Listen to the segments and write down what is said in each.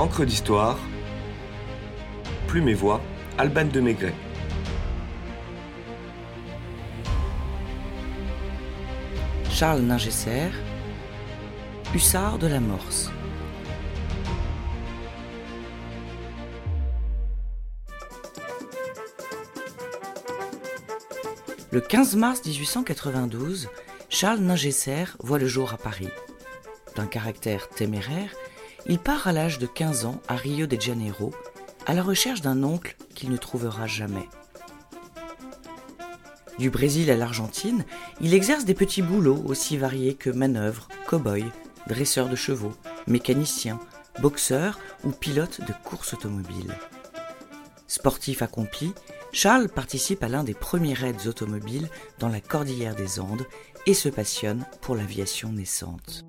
Encre d'histoire, Plume et Voix, Alban de Maigret. Charles Ningesser, Hussard de la Morse. Le 15 mars 1892, Charles Ningesser voit le jour à Paris. D'un caractère téméraire, il part à l'âge de 15 ans à Rio de Janeiro à la recherche d'un oncle qu'il ne trouvera jamais. Du Brésil à l'Argentine, il exerce des petits boulots aussi variés que manœuvres, cow-boy, dresseur de chevaux, mécanicien, boxeur ou pilote de course automobile. Sportif accompli, Charles participe à l'un des premiers raids automobiles dans la cordillère des Andes et se passionne pour l'aviation naissante.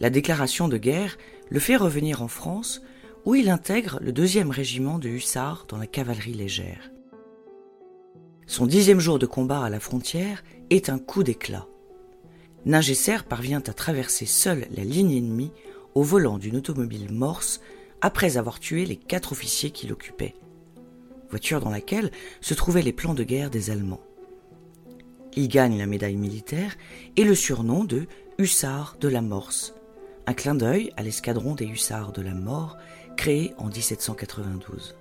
La déclaration de guerre le fait revenir en France où il intègre le deuxième régiment de hussards dans la cavalerie légère. Son dixième jour de combat à la frontière est un coup d'éclat. Ningesser parvient à traverser seul la ligne ennemie au volant d'une automobile morse après avoir tué les quatre officiers qui l'occupaient, voiture dans laquelle se trouvaient les plans de guerre des Allemands. Il gagne la médaille militaire et le surnom de Hussard de la Morse, un clin d'œil à l'escadron des Hussards de la Mort créé en 1792.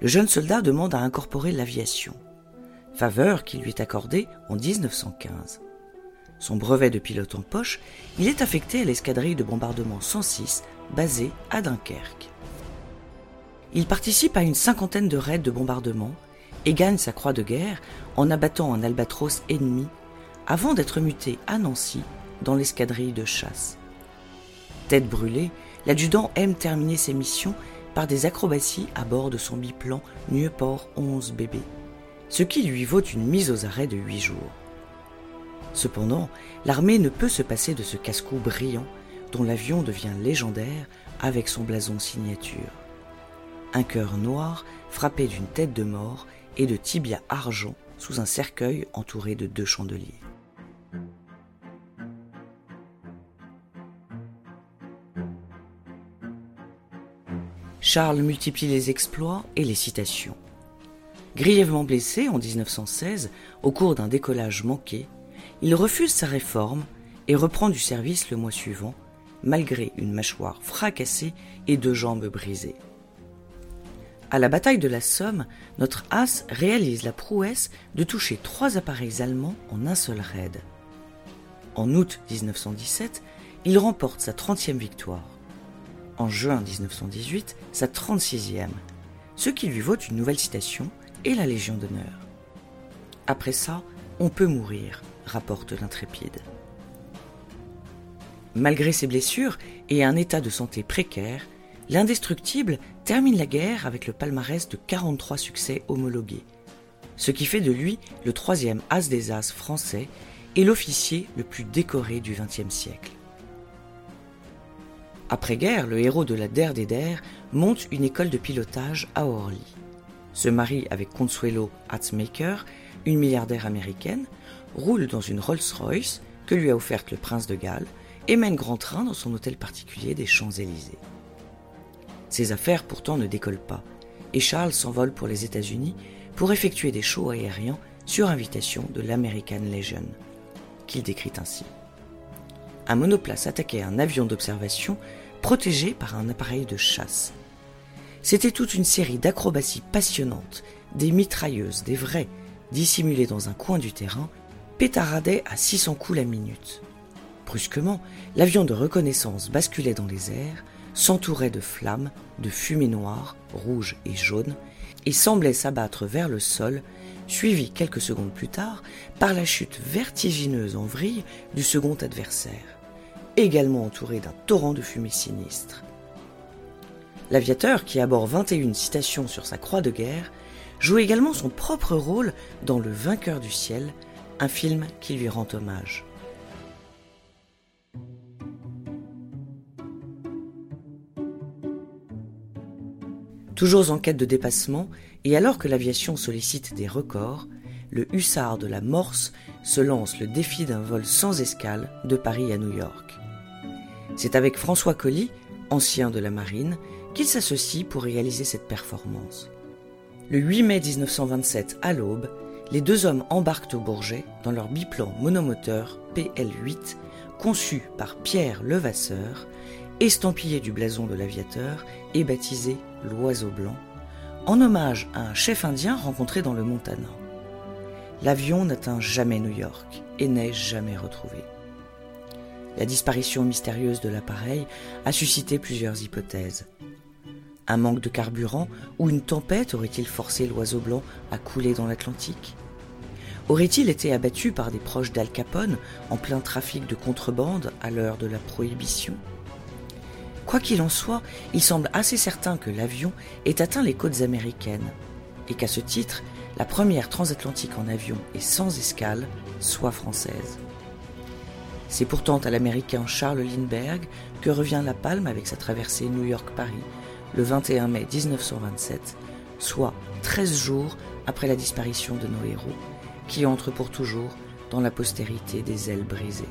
Le jeune soldat demande à incorporer l'aviation, faveur qui lui est accordée en 1915. Son brevet de pilote en poche, il est affecté à l'escadrille de bombardement 106 basée à Dunkerque. Il participe à une cinquantaine de raids de bombardement et gagne sa croix de guerre en abattant un albatros ennemi avant d'être muté à Nancy dans l'escadrille de chasse. Tête brûlée, l'adjudant aime terminer ses missions par des acrobaties à bord de son biplan Nieuport 11 BB, ce qui lui vaut une mise aux arrêts de huit jours. Cependant, l'armée ne peut se passer de ce casse-cou brillant dont l'avion devient légendaire avec son blason signature. Un cœur noir frappé d'une tête de mort et de tibia argent sous un cercueil entouré de deux chandeliers. Charles multiplie les exploits et les citations. Grièvement blessé en 1916 au cours d'un décollage manqué, il refuse sa réforme et reprend du service le mois suivant, malgré une mâchoire fracassée et deux jambes brisées. À la bataille de la Somme, notre as réalise la prouesse de toucher trois appareils allemands en un seul raid. En août 1917, il remporte sa 30e victoire. En juin 1918, sa 36e, ce qui lui vaut une nouvelle citation et la Légion d'honneur. Après ça, on peut mourir, rapporte l'intrépide. Malgré ses blessures et un état de santé précaire, l'indestructible termine la guerre avec le palmarès de 43 succès homologués, ce qui fait de lui le troisième as des as français et l'officier le plus décoré du XXe siècle. Après-guerre, le héros de la Der des Der monte une école de pilotage à Orly, se marie avec Consuelo Hatzmaker, une milliardaire américaine, roule dans une Rolls-Royce que lui a offerte le prince de Galles et mène grand train dans son hôtel particulier des Champs-Élysées. Ses affaires pourtant ne décollent pas, et Charles s'envole pour les États-Unis pour effectuer des shows aériens sur invitation de l'American Legion, qu'il décrit ainsi. Un monoplace attaquait un avion d'observation protégé par un appareil de chasse. C'était toute une série d'acrobaties passionnantes, des mitrailleuses, des vraies, dissimulées dans un coin du terrain, pétaradaient à 600 coups la minute. Brusquement, l'avion de reconnaissance basculait dans les airs, s'entourait de flammes, de fumée noire, rouge et jaune, et semblait s'abattre vers le sol, suivi quelques secondes plus tard par la chute vertigineuse en vrille du second adversaire, également entouré d'un torrent de fumée sinistre. L'aviateur, qui aborde 21 citations sur sa croix de guerre, joue également son propre rôle dans Le Vainqueur du ciel, un film qui lui rend hommage. Toujours en quête de dépassement, et alors que l'aviation sollicite des records, le hussard de la Morse se lance le défi d'un vol sans escale de Paris à New York. C'est avec François Colly, ancien de la marine, qu'il s'associe pour réaliser cette performance. Le 8 mai 1927, à l'aube, les deux hommes embarquent au Bourget dans leur biplan monomoteur PL-8, conçu par Pierre Levasseur, estampillé du blason de l'aviateur et baptisé l'Oiseau Blanc, en hommage à un chef indien rencontré dans le Montana. L'avion n'atteint jamais New York et n'est jamais retrouvé. La disparition mystérieuse de l'appareil a suscité plusieurs hypothèses. Un manque de carburant ou une tempête aurait-il forcé l'oiseau blanc à couler dans l'Atlantique? Aurait-il été abattu par des proches d'Al Capone en plein trafic de contrebande à l'heure de la prohibition? Quoi qu'il en soit, il semble assez certain que l'avion ait atteint les côtes américaines et qu'à ce titre, la première transatlantique en avion et sans escale soit française. C'est pourtant à l'américain Charles Lindbergh que revient la palme avec sa traversée New York-Paris le 21 mai 1927, soit 13 jours après la disparition de nos héros, qui entrent pour toujours dans la postérité des ailes brisées.